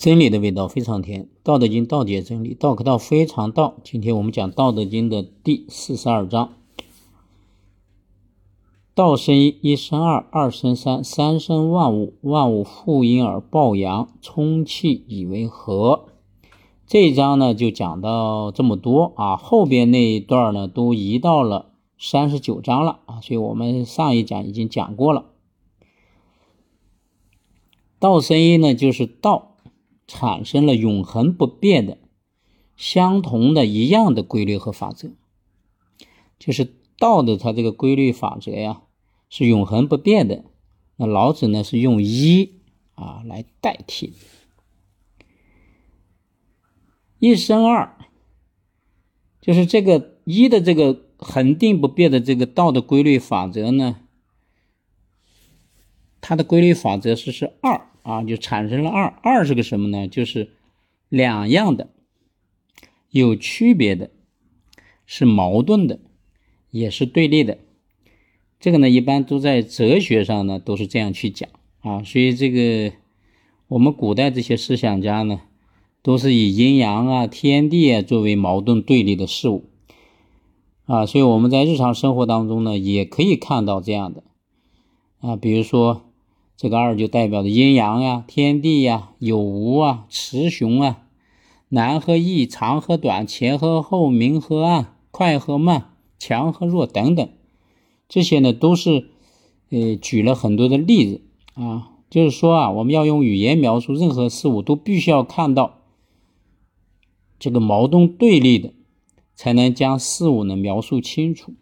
真理的味道非常甜，《道德经》道解真理，道可道非常道。今天我们讲《道德经》的第四十二章：道生一，一生二，二生三，三生万物，万物负阴而抱阳，充气以为和。这一章呢，就讲到这么多啊，后边那一段呢，都移到了三十九章了啊，所以我们上一讲已经讲过了。道生一呢，就是道。产生了永恒不变的、相同的一样的规律和法则，就是道的它这个规律法则呀，是永恒不变的。那老子呢是用一啊来代替，一生二，就是这个一的这个恒定不变的这个道的规律法则呢，它的规律法则是是二。啊，就产生了二，二是个什么呢？就是两样的，有区别的，是矛盾的，也是对立的。这个呢，一般都在哲学上呢都是这样去讲啊。所以这个我们古代这些思想家呢，都是以阴阳啊、天地啊作为矛盾对立的事物啊。所以我们在日常生活当中呢，也可以看到这样的啊，比如说。这个二就代表着阴阳呀、天地呀、有无啊、雌雄啊、难和易、长和短、前和后、明和暗、快和慢、强和弱等等，这些呢都是呃举了很多的例子啊，就是说啊，我们要用语言描述任何事物，都必须要看到这个矛盾对立的，才能将事物呢描述清楚。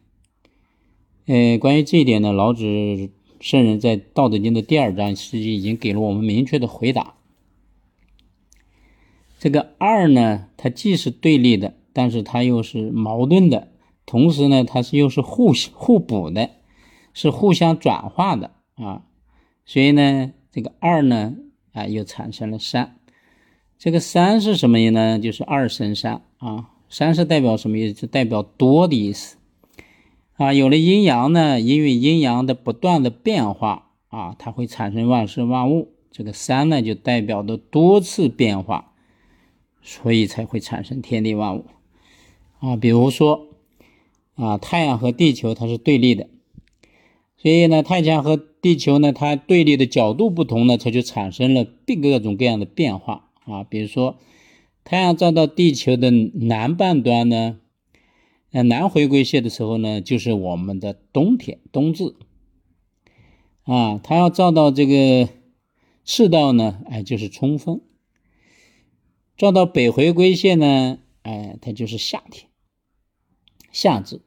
呃，关于这一点呢，老子。圣人在《道德经》的第二章，实际已经给了我们明确的回答。这个二呢，它既是对立的，但是它又是矛盾的，同时呢，它是又是互互补的，是互相转化的啊。所以呢，这个二呢，啊，又产生了三。这个三是什么意思呢？就是二生三啊。三是代表什么意思？就代表多的意思。啊，有了阴阳呢，因为阴阳的不断的变化啊，它会产生万事万物。这个三呢，就代表的多次变化，所以才会产生天地万物。啊，比如说啊，太阳和地球它是对立的，所以呢，太阳和地球呢，它对立的角度不同呢，它就产生了各种各样的变化啊。比如说，太阳照到地球的南半端呢。那南回归线的时候呢，就是我们的冬天，冬至啊。它要照到这个赤道呢，哎，就是春分；照到北回归线呢，哎，它就是夏天，夏至。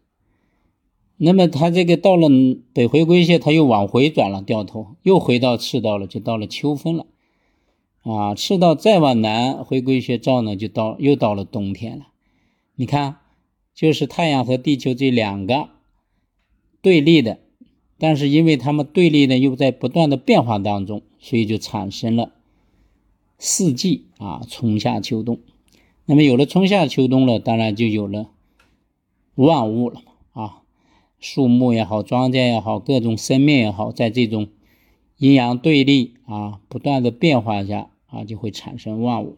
那么它这个到了北回归线，它又往回转了，掉头又回到赤道了，就到了秋分了啊。赤道再往南回归线照呢，就到又到了冬天了。你看。就是太阳和地球这两个对立的，但是因为它们对立呢，又在不断的变化当中，所以就产生了四季啊，春夏秋冬。那么有了春夏秋冬了，当然就有了万物了啊，树木也好，庄稼也好，各种生命也好，在这种阴阳对立啊，不断的变化下啊，就会产生万物。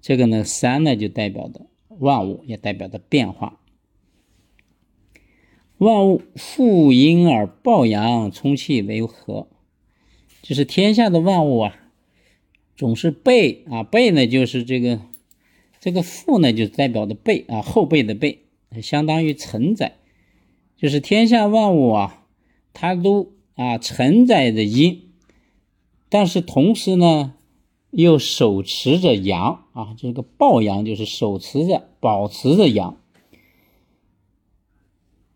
这个呢，三呢就代表的。万物也代表着变化，万物负阴而抱阳，充气为和，就是天下的万物啊，总是背啊背呢，就是这个这个负呢，就代表的背啊后背的背，相当于承载，就是天下万物啊，它都啊承载着阴，但是同时呢。又手持着阳啊，这个抱阳就是手持着、保持着阳，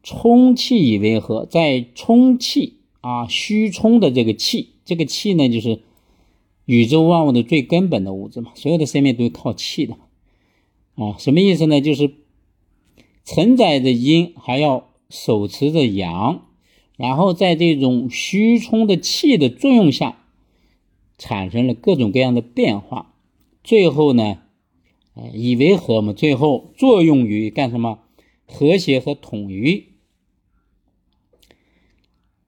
充气以为和，在充气啊，虚充的这个气，这个气呢，就是宇宙万物的最根本的物质嘛，所有的生命都是靠气的啊，什么意思呢？就是承载着阴，还要手持着阳，然后在这种虚充的气的作用下。产生了各种各样的变化，最后呢，哎，以为和嘛，最后作用于干什么？和谐和统一。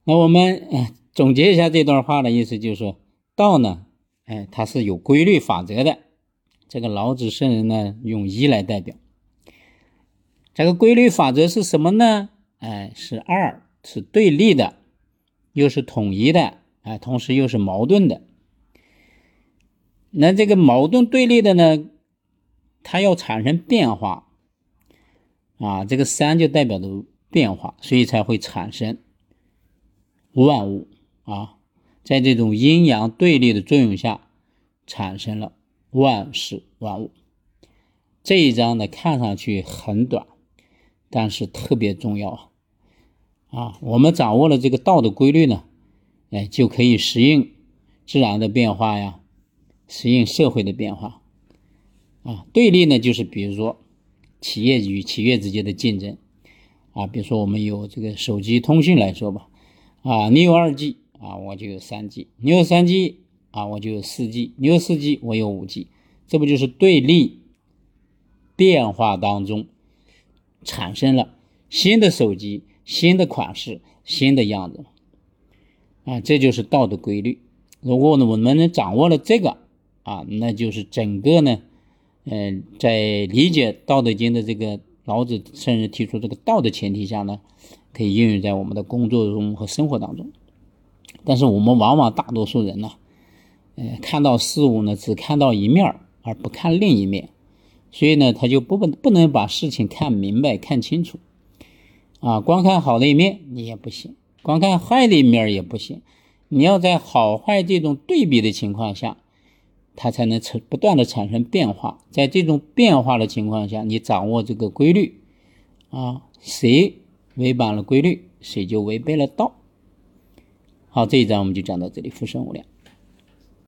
那我们总结一下这段话的意思，就是说道呢，哎，它是有规律法则的。这个老子圣人呢，用一来代表。这个规律法则是什么呢？哎，是二，是对立的，又是统一的，哎，同时又是矛盾的。那这个矛盾对立的呢，它要产生变化，啊，这个三就代表着变化，所以才会产生万物啊，在这种阴阳对立的作用下，产生了。万事万物，这一章呢看上去很短，但是特别重要啊！啊，我们掌握了这个道的规律呢，哎，就可以适应自然的变化呀，适应社会的变化。啊，对立呢，就是比如说企业与企业之间的竞争啊，比如说我们有这个手机通讯来说吧，啊，你有二 G 啊，我就有三 G，你有三 G。啊，我就有四 G，你有四 G，我有五 G，这不就是对立变化当中产生了新的手机、新的款式、新的样子啊，这就是道的规律。如果呢我们能掌握了这个啊，那就是整个呢，嗯，在理解《道德经》的这个老子圣人提出这个道的前提下呢，可以应用在我们的工作中和生活当中。但是我们往往大多数人呢。呃，看到事物呢，只看到一面而不看另一面，所以呢，他就不不不能把事情看明白、看清楚，啊，光看好的一面你也不行，光看坏的一面也不行，你要在好坏这种对比的情况下，它才能成不断的产生变化，在这种变化的情况下，你掌握这个规律，啊，谁违反了规律，谁就违背了道。好，这一章我们就讲到这里，复生无量。